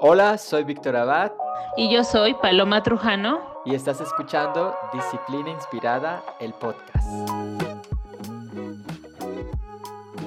Hola, soy Víctor Abad. Y yo soy Paloma Trujano. Y estás escuchando Disciplina Inspirada, el podcast.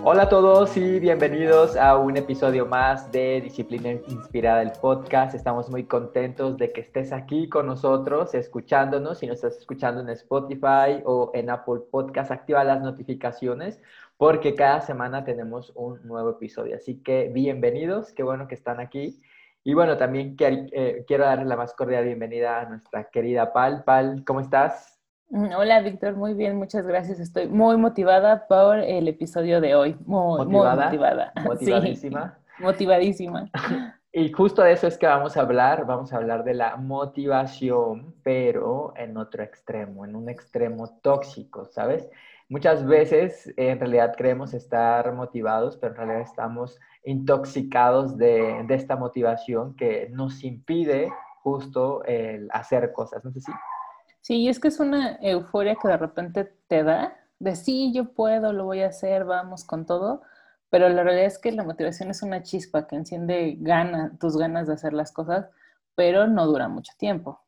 Hola a todos y bienvenidos a un episodio más de Disciplina Inspirada, el podcast. Estamos muy contentos de que estés aquí con nosotros, escuchándonos. Si nos estás escuchando en Spotify o en Apple Podcast, activa las notificaciones porque cada semana tenemos un nuevo episodio. Así que bienvenidos, qué bueno que están aquí. Y bueno, también eh, quiero darle la más cordial bienvenida a nuestra querida Pal. Pal, ¿cómo estás? Mm, hola, Víctor, muy bien, muchas gracias. Estoy muy motivada por el episodio de hoy. Muy ¿Motivada? muy motivada. Motivadísima. Sí, motivadísima. Y justo de eso es que vamos a hablar, vamos a hablar de la motivación, pero en otro extremo, en un extremo tóxico, ¿sabes? Muchas veces en realidad creemos estar motivados, pero en realidad estamos intoxicados de, esta motivación que nos impide justo el hacer cosas. No sé si. Sí, es que es una euforia que de repente te da, de sí, yo puedo, lo voy a hacer, vamos con todo, pero la realidad es que la motivación es una chispa que enciende gana, tus ganas de hacer las cosas, pero no dura mucho tiempo.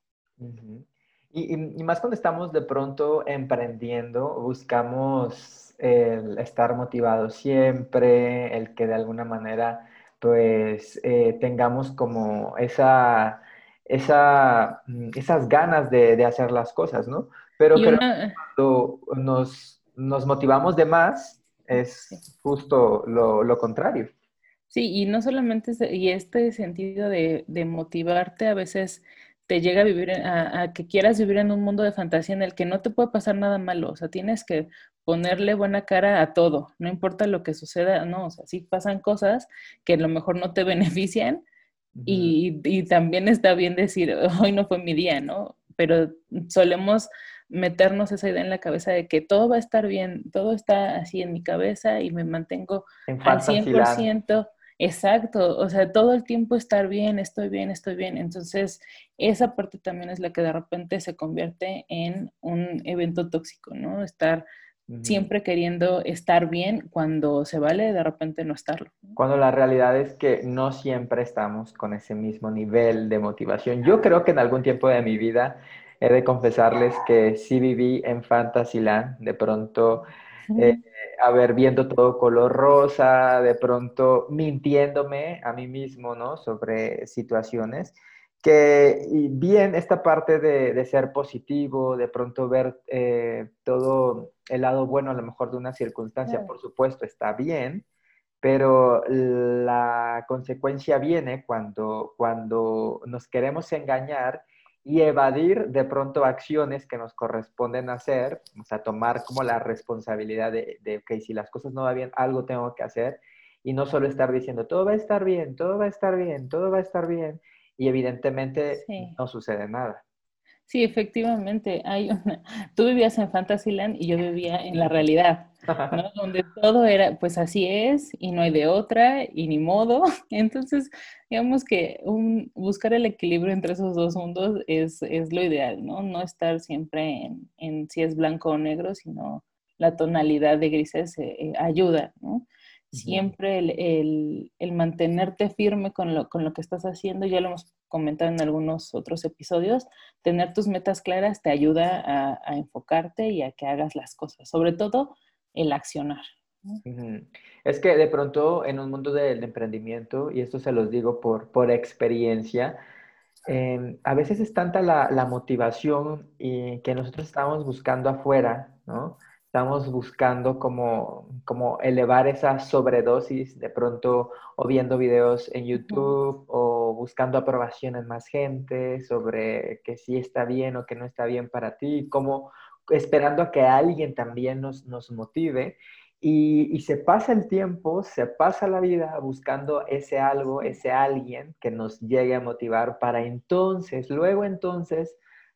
Y, y, más cuando estamos de pronto emprendiendo, buscamos el estar motivado siempre, el que de alguna manera pues eh, tengamos como esa, esa, mm, esas ganas de, hacer las cosas, ¿no? Pero cuando nos, nos, motivamos de más es justo lo, contrario. Sí, y no solamente, y este sentido de, de motivarte a veces te llega a vivir, a, que quieras vivir en un mundo de fantasía en el que no te puede pasar nada malo, o sea, tienes que ponerle buena cara a todo, no importa lo que suceda, no, o sea, sí pasan cosas que a lo mejor no te benefician y, y, también está bien decir, hoy no fue mi día, ¿no? Pero solemos meternos esa idea en la cabeza de que todo va a estar bien, todo está así en mi cabeza y me mantengo al 100%. Exacto, o sea, todo el tiempo estar bien, estoy bien, estoy bien. Entonces, esa parte también es la que de repente se convierte en un evento tóxico, ¿no? Estar siempre queriendo estar bien cuando se vale de repente no estarlo. Cuando la realidad es que no siempre estamos con ese mismo nivel de motivación. Yo creo que en algún tiempo de mi vida he de confesarles que sí viví en Fantasyland, de pronto eh, a ver, viendo todo color rosa, de pronto mintiéndome a mí mismo, ¿no? Sobre situaciones que bien esta parte de, ser positivo, de pronto ver eh, todo el lado bueno a lo mejor de una circunstancia, por supuesto, está bien, pero la consecuencia viene cuando, cuando nos queremos engañar y evadir de pronto acciones que nos corresponden hacer, o sea, tomar como la responsabilidad de, de, ok, si las cosas no van bien, algo tengo que hacer, y no solo estar diciendo, todo va a estar bien, todo va a estar bien, todo va a estar bien, y evidentemente no sucede nada. Sí, efectivamente. Hay una... Tú vivías en Fantasyland y yo vivía en la realidad, ¿no? donde todo era, pues así es, y no hay de otra, y ni modo. Entonces, digamos que un, buscar el equilibrio entre esos dos mundos es, es lo ideal, ¿no? No estar siempre en, en, si es blanco o negro, sino la tonalidad de grises eh, ayuda, ¿no? Siempre el, el, mantenerte firme con lo, con lo que estás haciendo, ya lo hemos comentado en algunos otros episodios, tener tus metas claras te ayuda a, enfocarte y a que hagas las cosas, sobre todo el accionar. Es que de pronto en un mundo del emprendimiento, y esto se los digo por, por experiencia, em, a veces es tanta la, la motivación y que nosotros estamos buscando afuera, ¿no? Estamos buscando como, como elevar esa sobredosis de pronto o viendo videos en YouTube o buscando aprobación en más gente sobre que sí está bien o que no está bien para ti, como esperando a que alguien también nos, nos motive. Y, y, se pasa el tiempo, se pasa la vida buscando ese algo, ese alguien que nos llegue a motivar para entonces, luego entonces,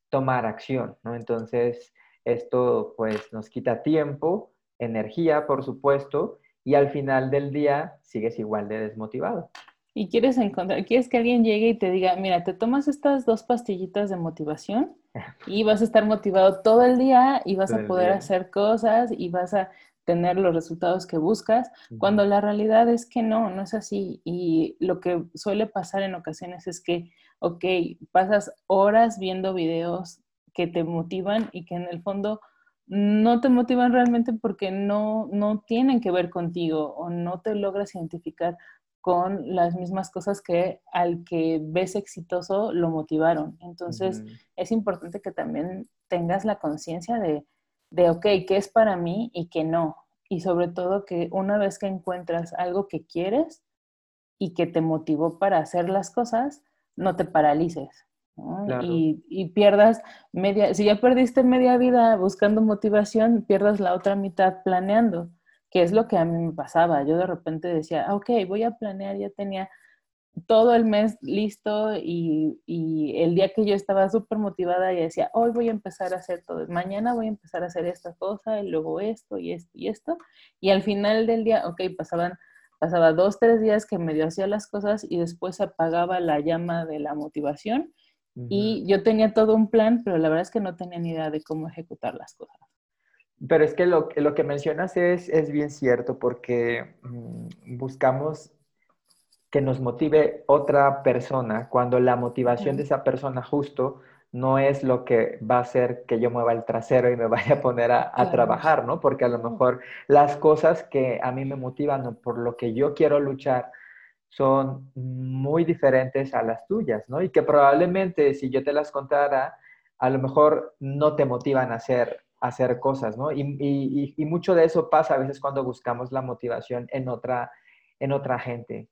tomar acción, ¿no? Entonces, esto pues nos quita tiempo, energía, por supuesto, y al final del día sigues igual de desmotivado. Y quieres encontrar, quieres que alguien llegue y te diga, mira, te tomas estas dos pastillitas de motivación y vas a estar motivado todo el día y vas a poder hacer cosas y vas a, tener los resultados que buscas, cuando la realidad es que no, no es así. Y lo que suele pasar en ocasiones es que, ok, pasas horas viendo videos que te motivan y que en el fondo no te motivan realmente porque no, no tienen que ver contigo o no te logras identificar con las mismas cosas que al que ves exitoso lo motivaron. Entonces, es importante que también tengas la conciencia de, de, ok, ¿qué es para mí y qué no? Y sobre todo que una vez que encuentras algo que quieres y que te motivó para hacer las cosas, no te paralices. Y, y, pierdas media, si ya perdiste media vida buscando motivación, pierdas la otra mitad planeando, que es lo que a mí me pasaba. Yo de repente decía, ah, ok, voy a planear, ya tenía todo el mes listo y, y el día que yo estaba súper motivada y decía, hoy voy a empezar a hacer todo, mañana voy a empezar a hacer esta cosa y luego esto y esto y esto. Y al final del día, ok, pasaban, pasaba dos, tres días que medio hacía las cosas y después apagaba la llama de la motivación y yo tenía todo un plan, pero la verdad es que no tenía ni idea de cómo ejecutar las cosas. Pero es que lo, lo que mencionas es, es bien cierto porque mm, buscamos que nos motive otra persona cuando la motivación de esa persona justo no es lo que va a hacer que yo mueva el trasero y me vaya a poner a, trabajar, ¿no? Porque a lo mejor las cosas que a mí me motivan por lo que yo quiero luchar son muy diferentes a las tuyas, ¿no? Y que probablemente si yo te las contara, a lo mejor no te motivan a hacer, hacer cosas, ¿no? Y, y, mucho de eso pasa a veces cuando buscamos la motivación en otra, en otra gente.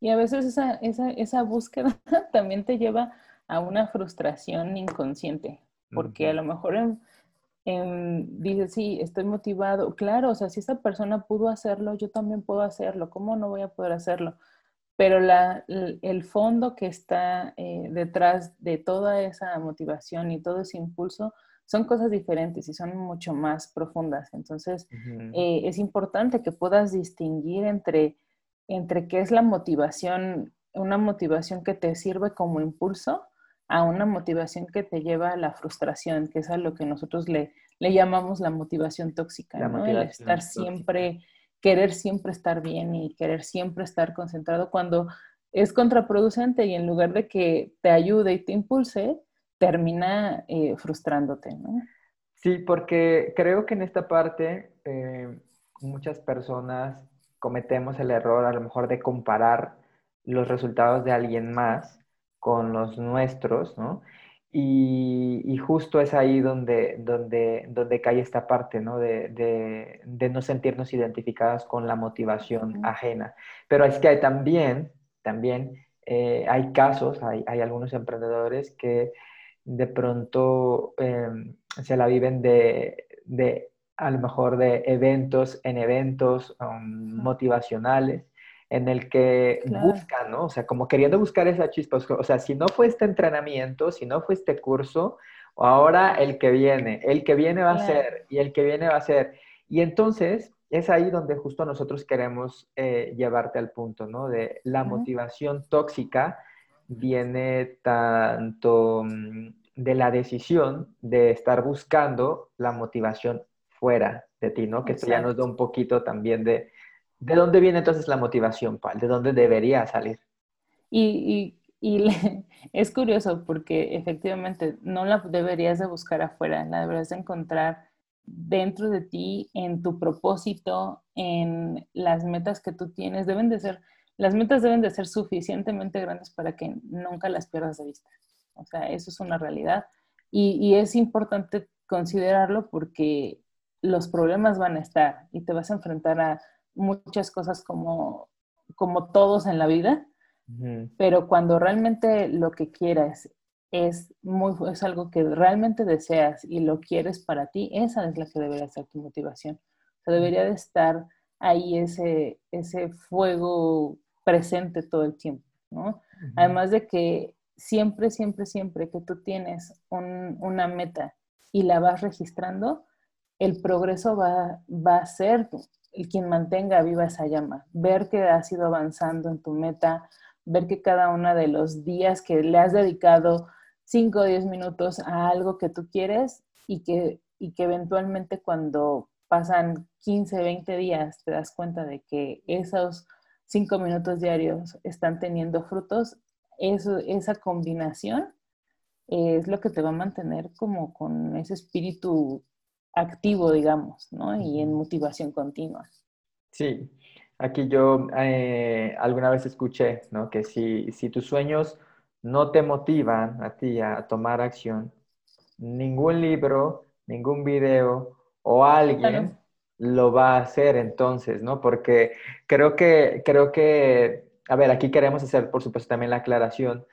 Y a veces esa, esa, esa búsqueda también te lleva a una frustración inconsciente, porque a lo mejor en, en, dices, sí, estoy motivado. Claro, o sea, si esta persona pudo hacerlo, yo también puedo hacerlo. ¿Cómo no voy a poder hacerlo? Pero la, el fondo que está eh, detrás de toda esa motivación y todo ese impulso son cosas diferentes y son mucho más profundas. Entonces, eh, es importante que puedas distinguir entre entre qué es la motivación, una motivación que te sirve como impulso a una motivación que te lleva a la frustración, que es a lo que nosotros le, le llamamos la motivación tóxica, ¿no? El estar siempre, querer siempre estar bien y querer siempre estar concentrado cuando es contraproducente y en lugar de que te ayude y te impulse, termina eh, frustrándote, ¿no? Sí, porque creo que en esta parte eh, muchas personas cometemos el error a lo mejor de comparar los resultados de alguien más con los nuestros, ¿no? Y, justo es ahí donde, donde, donde cae esta parte, ¿no? De, de, no sentirnos identificadas con la motivación ajena. Pero es que hay también, también eh, hay casos, hay, hay, algunos emprendedores que de pronto em, se la viven de, de a lo mejor de eventos en eventos um, motivacionales en el que buscan, ¿no? O sea, como queriendo buscar esa chispa. O sea, si no fue este entrenamiento, si no fue este curso, ahora el que viene, el que viene va a ser, y el que viene va a ser. Y entonces es ahí donde justo nosotros queremos eh, llevarte al punto, ¿no? De la motivación tóxica viene tanto mm, de la decisión de estar buscando la motivación fuera de ti, ¿no? Que esto ya nos da un poquito también de, ¿de dónde viene entonces la motivación, Pal? ¿De dónde debería salir? Y, es curioso porque efectivamente no la deberías de buscar afuera, la deberías de encontrar dentro de ti, en tu propósito, en las metas que tú tienes. Deben de ser, las metas deben de ser suficientemente grandes para que nunca las pierdas de vista. O sea, eso es una realidad. Y, y es importante considerarlo porque los problemas van a estar y te vas a enfrentar a muchas cosas como, como todos en la vida, pero cuando realmente lo que quieras es, muy, es algo que realmente deseas y lo quieres para ti, esa es la que debería ser tu motivación. O debería de estar ahí ese, ese fuego presente todo el tiempo, ¿no? Además de que siempre, siempre, siempre que tú tienes una meta y la vas registrando, el progreso va, va a ser el quien mantenga viva esa llama, ver que has ido avanzando en tu meta, ver que cada uno de los días que le has dedicado 5 o 10 minutos a algo que tú quieres y que, y que eventualmente cuando pasan 15, 20 días, te das cuenta de que esos cinco minutos diarios están teniendo frutos, eso, esa combinación es lo que te va a mantener como con ese espíritu activo, digamos, ¿no? Y en motivación continua. Sí, aquí yo eh, alguna vez escuché, ¿no? Que si, si tus sueños no te motivan a ti a tomar acción, ningún libro, ningún video o alguien lo va a hacer entonces, ¿no? Porque creo que, creo que, a ver, aquí queremos hacer, por supuesto, también la aclaración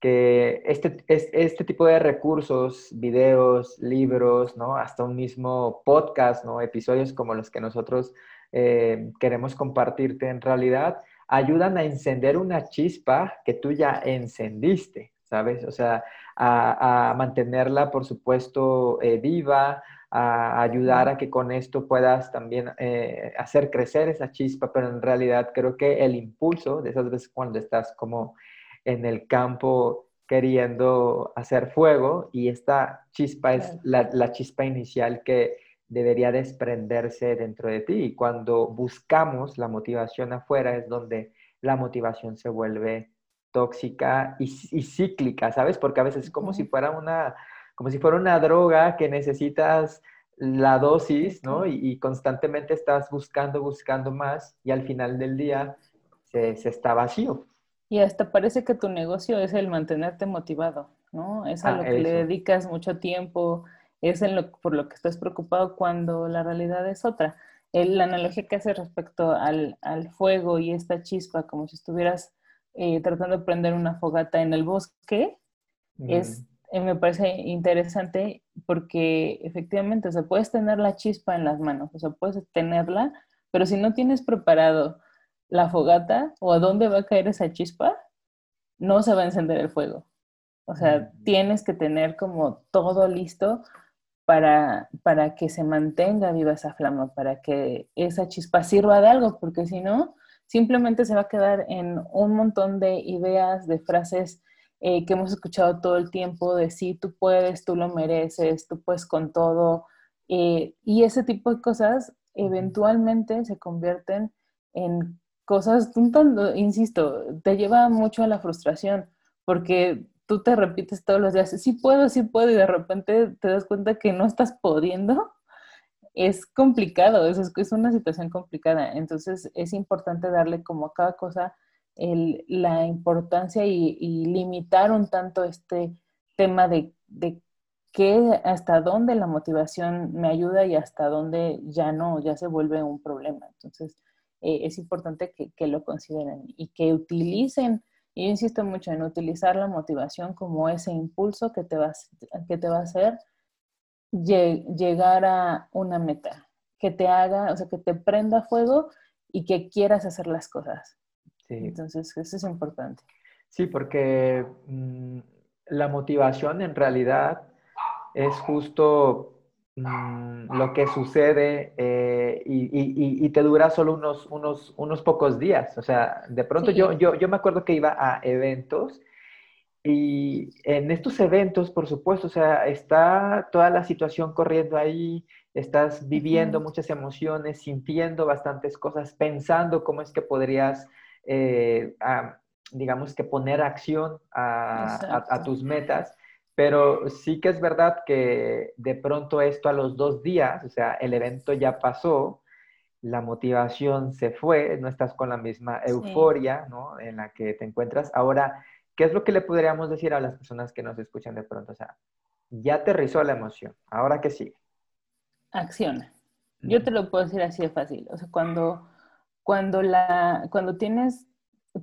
que este, este tipo de recursos, videos, libros, ¿no? Hasta un mismo podcast, ¿no? Episodios como los que nosotros eh, queremos compartirte en realidad, ayudan a encender una chispa que tú ya encendiste, ¿sabes? O sea, a, mantenerla, por supuesto, eh, viva, a ayudar a que con esto puedas también eh, hacer crecer esa chispa, pero en realidad creo que el impulso de esas veces cuando estás como en el campo queriendo hacer fuego y esta chispa es la, la chispa inicial que debería desprenderse dentro de ti y cuando buscamos la motivación afuera es donde la motivación se vuelve tóxica y, y cíclica, ¿sabes? Porque a veces es como si fuera una como si fuera una droga que necesitas la dosis, ¿no? Y, constantemente estás buscando, buscando más y al final del día se, está vacío. Y hasta parece que tu negocio es el mantenerte motivado, ¿no? Es a ah, lo que le dedicas mucho tiempo, es en lo, por lo que estás preocupado cuando la realidad es otra. la analogía que hace respecto al, fuego y esta chispa, como si estuvieras eh, tratando de prender una fogata en el bosque, es eh, me parece interesante porque efectivamente, o sea, puedes tener la chispa en las manos, o sea, puedes tenerla, pero si no tienes preparado la fogata o a dónde va a caer esa chispa, no se va a encender el fuego. O sea, mm. tienes que tener como todo listo para, para que se mantenga viva esa flama, para que esa chispa sirva de algo, porque si no, simplemente se va a quedar en un montón de ideas, de frases eh, que hemos escuchado todo el tiempo de sí, tú puedes, tú lo mereces, tú puedes con todo. Eh, y ese tipo de cosas eventualmente se convierten en cosas, insisto, te lleva mucho a la frustración, porque tú te repites todos los días, sí puedo, sí puedo, y de repente te das cuenta que no estás pudiendo. Es complicado, es, es una situación complicada. Entonces es importante darle como a cada cosa la importancia y, limitar un tanto este tema de, de qué, hasta dónde la motivación me ayuda y hasta dónde ya no, ya se vuelve un problema. Entonces, eh, es importante que, lo consideren y que utilicen, y yo insisto mucho en utilizar la motivación como ese impulso que te va, que te va a hacer llegar a una meta, que te haga, o sea, que te prenda fuego y que quieras hacer las cosas. Entonces, eso es importante. Sí, porque mm, la motivación en realidad es justo mm, lo que sucede eh, y, te dura solo unos, unos, unos pocos días. O sea, de pronto yo, yo, yo me acuerdo que iba a eventos y en estos eventos, por supuesto, o sea, está toda la situación corriendo ahí, estás viviendo muchas emociones, sintiendo bastantes cosas, pensando cómo es que podrías eh, digamos que poner acción a, tus metas, pero sí que es verdad que de pronto esto a los dos días, o sea, el evento ya pasó, la motivación se fue, no estás con la misma euforia ¿no? en la que te encuentras. Ahora, ¿qué es lo que le podríamos decir a las personas que nos escuchan de pronto? O sea, ya aterrizó la emoción, ¿ahora qué sigue? Acciona. Yo te lo puedo decir así de fácil. O sea, cuando cuando, la, cuando tienes,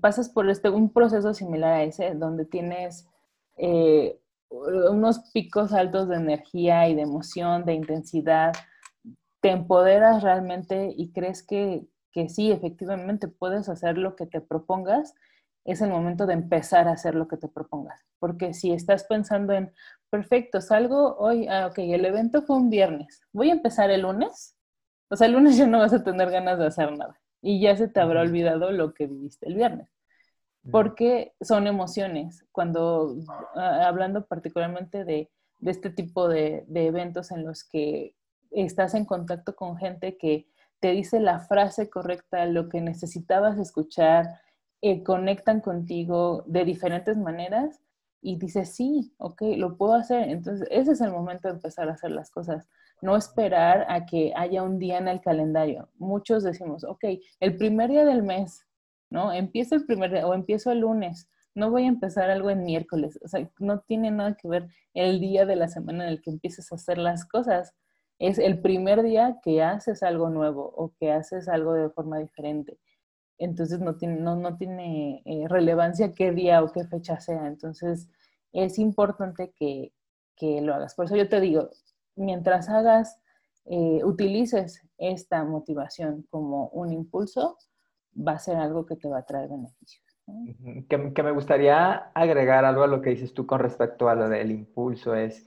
pasas por este, un proceso similar a ese, donde tienes eh, unos picos altos de energía y de emoción, de intensidad, te empoderas realmente y crees que, que sí, efectivamente puedes hacer lo que te propongas, es el momento de empezar a hacer lo que te propongas. Porque si estás pensando en, perfecto, salgo hoy, ah, ok, el evento fue un viernes, voy a empezar el lunes, o sea, el lunes ya no vas a tener ganas de hacer nada y ya se te habrá olvidado lo que viviste el viernes. Porque son emociones. Cuando, ah, hablando particularmente de, este tipo de, eventos en los que estás en contacto con gente que te dice la frase correcta, lo que necesitabas escuchar, eh, conectan contigo de diferentes maneras y dices, sí, ok, lo puedo hacer. Entonces, ese es el momento de empezar a hacer las cosas. No esperar a que haya un día en el calendario. Muchos decimos, ok, el primer día del mes, ¿no? Empiezo el primer día o empiezo el lunes. No voy a empezar algo en miércoles. O sea, no tiene nada que ver el día de la semana en el que empieces a hacer las cosas es el primer día que haces algo nuevo o que haces algo de forma diferente. Entonces no tiene, no, no tiene eh, relevancia qué día o qué fecha sea. Entonces es importante que, que, lo hagas. Por eso yo te digo, mientras hagas, eh, utilices esta motivación como un impulso, va a ser algo que te va a traer beneficios. Que, que, me gustaría agregar algo a lo que dices tú con respecto a lo del impulso, es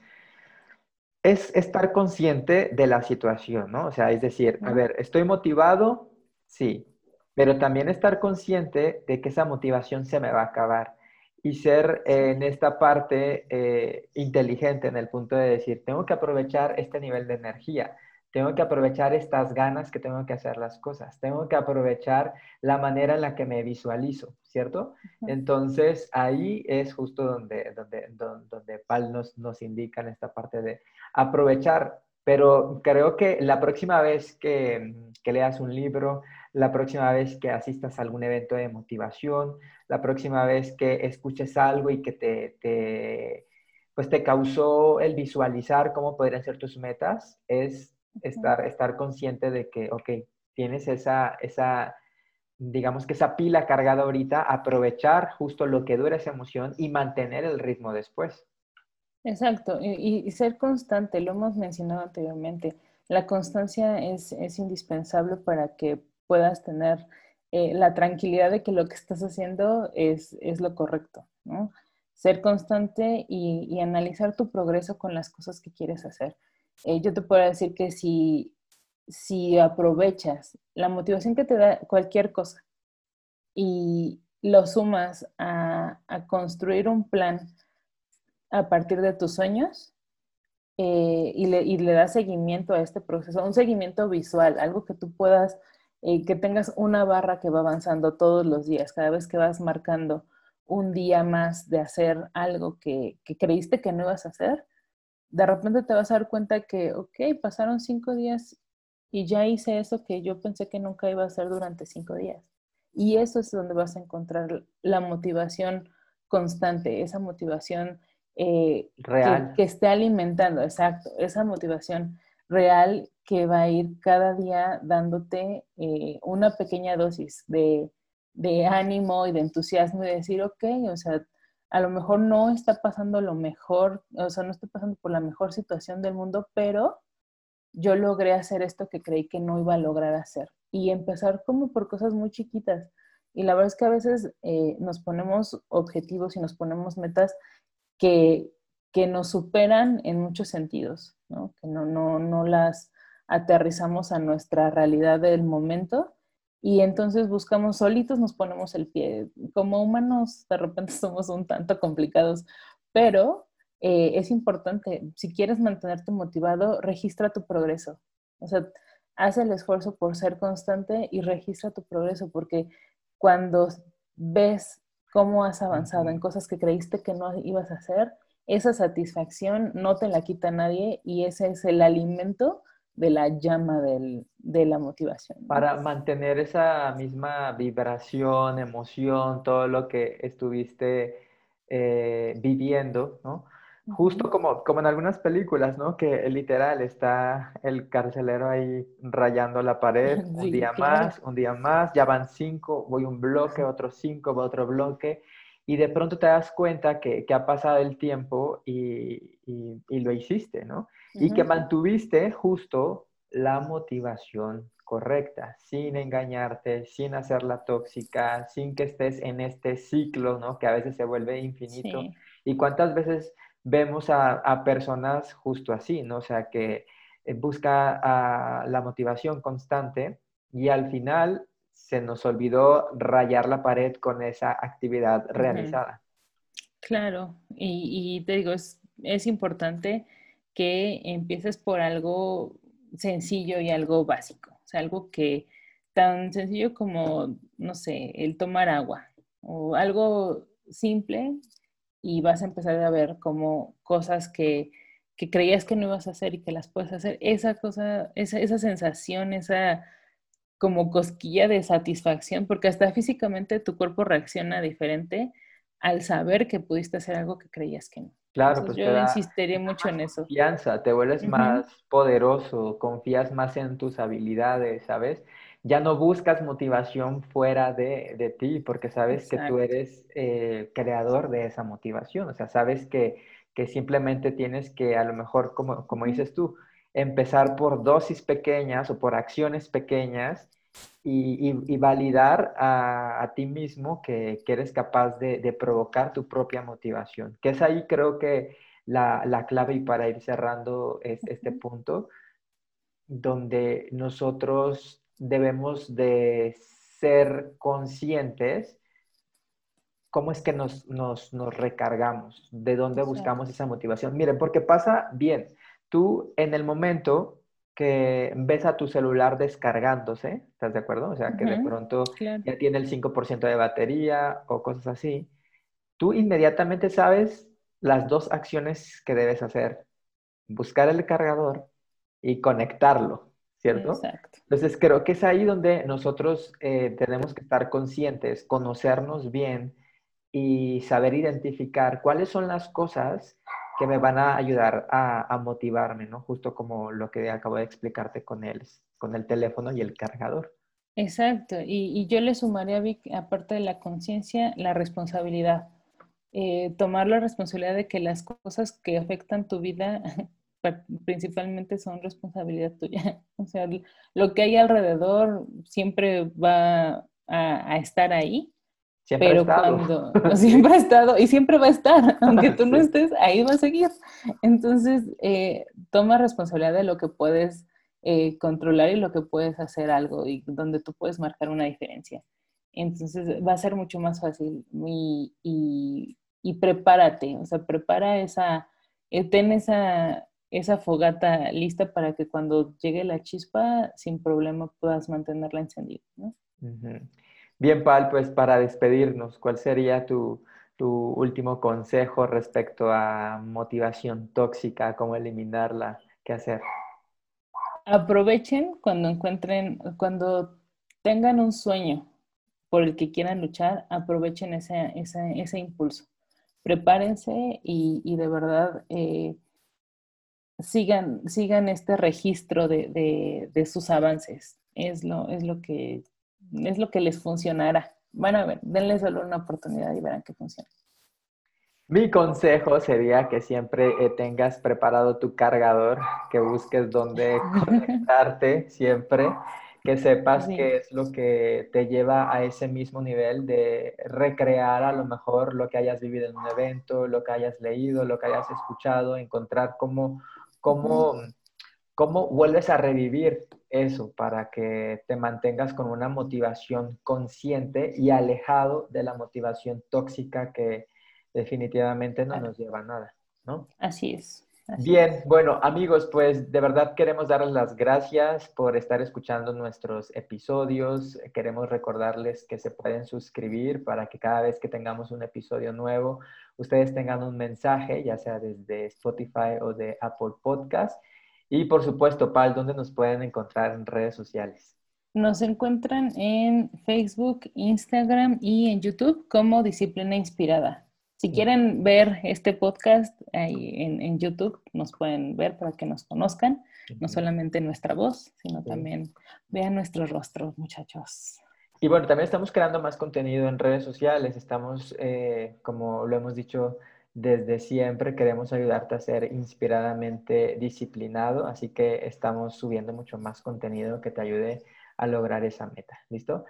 es estar consciente de la situación, ¿no? O sea, es decir, a ver, ¿estoy motivado? Sí, pero también estar consciente de que esa motivación se me va a acabar y ser en esta parte eh, inteligente en el punto de decir, tengo que aprovechar este nivel de energía tengo que aprovechar estas ganas que tengo que hacer las cosas, tengo que aprovechar la manera en la que me visualizo, ¿cierto? Entonces ahí es justo donde, donde, donde, Pal nos, nos indica en esta parte de aprovechar, pero creo que la próxima vez que, que leas un libro, la próxima vez que asistas a algún evento de motivación, la próxima vez que escuches algo y que te, te pues te causó el visualizar cómo podrían ser tus metas, es estar, estar consciente de que, ok, tienes esa, esa, digamos que esa pila cargada ahorita, aprovechar justo lo que dura esa emoción y mantener el ritmo después. Exacto, y, ser constante, lo hemos mencionado anteriormente, la constancia es, indispensable para que puedas tener eh, la tranquilidad de que lo que estás haciendo es, lo correcto, ¿no? Ser constante y analizar tu progreso con las cosas que quieres hacer. Eh, yo te puedo decir que si, si aprovechas la motivación que te da cualquier cosa y lo sumas a, construir un plan a partir de tus sueños eh, y, le, y, le, das seguimiento a este proceso, un seguimiento visual, algo que tú puedas, eh, que tengas una barra que va avanzando todos los días, cada vez que vas marcando un día más de hacer algo que, que creíste que no ibas a hacer, de repente te vas a dar cuenta que, ok, pasaron cinco días y ya hice eso que yo pensé que nunca iba a hacer durante cinco días. Y eso es donde vas a encontrar la motivación constante, esa motivación eh, real. Que, esté alimentando, exacto, esa motivación real que va a ir cada día dándote eh, una pequeña dosis de, de ánimo y de entusiasmo y de decir, ok, o sea, a lo mejor no está pasando lo mejor, o sea, no está pasando por la mejor situación del mundo, pero yo logré hacer esto que creí que no iba a lograr hacer. Y empezar como por cosas muy chiquitas. Y la verdad es que a veces eh, nos ponemos objetivos y nos ponemos metas que, que nos superan en muchos sentidos, ¿no? que no, no, no las aterrizamos a nuestra realidad del momento y entonces buscamos solitos, nos ponemos el pie. Como humanos de repente somos un tanto complicados, pero eh, es importante, si quieres mantenerte motivado, registra tu progreso. O sea, haz el esfuerzo por ser constante y registra tu progreso, porque cuando ves cómo has avanzado en cosas que creíste que no ibas a hacer, esa satisfacción no te la quita nadie y ese es el alimento de la llama de la motivación. Para mantener esa misma vibración, emoción, todo lo que estuviste eh, viviendo, ¿no? Justo como, como en algunas películas, ¿no? Que literal está el carcelero ahí rayando la pared, un día más, un día más, ya van cinco, voy un bloque, otro cinco, voy otro bloque, y de pronto te das cuenta que, ha pasado el tiempo y, y lo hiciste, ¿no? y que mantuviste justo la motivación correcta, sin engañarte, sin hacerla tóxica, sin que estés en este ciclo, ¿no? Que a veces se vuelve infinito. Y cuántas veces vemos a, personas justo así, ¿no? O sea, que busca la motivación constante y al final se nos olvidó rayar la pared con esa actividad realizada. Claro, y, te digo, es, es importante que empieces por algo sencillo y algo básico, o sea, algo que tan sencillo como, no sé, el tomar agua o algo simple y vas a empezar a ver como cosas que, que creías que no ibas a hacer y que las puedes hacer. Esa cosa, esa, esa sensación, esa como cosquilla de satisfacción, porque hasta físicamente tu cuerpo reacciona diferente al saber que pudiste hacer algo que creías que no. Claro, pues yo insistiría mucho en eso. Confianza, te vuelves más poderoso, confías más en tus habilidades, ¿sabes? Ya no buscas motivación fuera de, ti, porque sabes que tú eres eh, creador de esa motivación, o sea, sabes que, simplemente tienes que, a lo mejor, como, como dices tú, empezar por dosis pequeñas o por acciones pequeñas y, validar a, ti mismo que, eres capaz de, provocar tu propia motivación, que es ahí creo que la, clave y para ir cerrando este punto, donde nosotros debemos de ser conscientes cómo es que nos, recargamos, de dónde buscamos esa motivación. Miren, porque pasa bien, tú en el momento que ves a tu celular descargándose, ¿estás de acuerdo? O sea, que de pronto ya tiene el 5% de batería o cosas así, tú inmediatamente sabes las dos acciones que debes hacer. Buscar el cargador y conectarlo, ¿cierto? Exacto. Entonces creo que es ahí donde nosotros eh, tenemos que estar conscientes, conocernos bien y saber identificar cuáles son las cosas que me van a ayudar a, motivarme, ¿no? Justo como lo que acabo de explicarte con el, con el teléfono y el cargador. Exacto, y, yo le sumaría, Vic, aparte de la conciencia, la responsabilidad. Eh, tomar la responsabilidad de que las cosas que afectan tu vida principalmente son responsabilidad tuya. O sea, lo que hay alrededor siempre va a estar ahí pero cuando siempre ha estado y siempre va a estar, aunque tú no estés, ahí va a seguir. Entonces, eh, toma responsabilidad de lo que puedes eh, controlar y lo que puedes hacer algo y donde tú puedes marcar una diferencia. Entonces, va a ser mucho más fácil y, y, prepárate, o sea, prepara esa, eh, ten esa, esa fogata lista para que cuando llegue la chispa, sin problema puedas mantenerla encendida. ¿no? Bien, Pal, pues para despedirnos, ¿cuál sería tu, último consejo respecto a motivación tóxica, cómo eliminarla, qué hacer? Aprovechen cuando encuentren, cuando tengan un sueño por el que quieran luchar, aprovechen ese, ese, impulso. Prepárense y, de verdad eh, sigan, sigan este registro de, de, sus avances. Es lo, es lo que es lo que les funcionará. Bueno, a ver, denle solo una oportunidad y verán que funciona. Mi consejo sería que siempre eh, tengas preparado tu cargador, que busques dónde conectarte siempre, que sepas qué es lo que te lleva a ese mismo nivel de recrear a lo mejor lo que hayas vivido en un evento, lo que hayas leído, lo que hayas escuchado, encontrar cómo, cómo, cómo vuelves a revivir eso para que te mantengas con una motivación consciente y alejado de la motivación tóxica que definitivamente no nos lleva a nada, ¿no? Así es. Bien, bueno amigos, pues de verdad queremos darles las gracias por estar escuchando nuestros episodios. Queremos recordarles que se pueden suscribir para que cada vez que tengamos un episodio nuevo, ustedes tengan un mensaje, ya sea desde Spotify o de Apple Podcast y por supuesto, Pal, ¿dónde nos pueden encontrar en redes sociales? Nos encuentran en Facebook, Instagram y en YouTube como Disciplina Inspirada. Si quieren ver este podcast ahí en, YouTube, nos pueden ver para que nos conozcan, no solamente nuestra voz, sino también vean nuestros rostros, muchachos. Y bueno, también estamos creando más contenido en redes sociales. Estamos, eh, como lo hemos dicho, desde siempre queremos ayudarte a ser inspiradamente disciplinado, así que estamos subiendo mucho más contenido que te ayude a lograr esa meta. ¿Listo?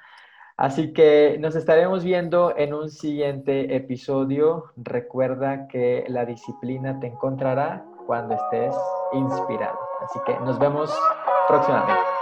Así que nos estaremos viendo en un siguiente episodio. Recuerda que la disciplina te encontrará cuando estés inspirado. Así que nos vemos próximamente.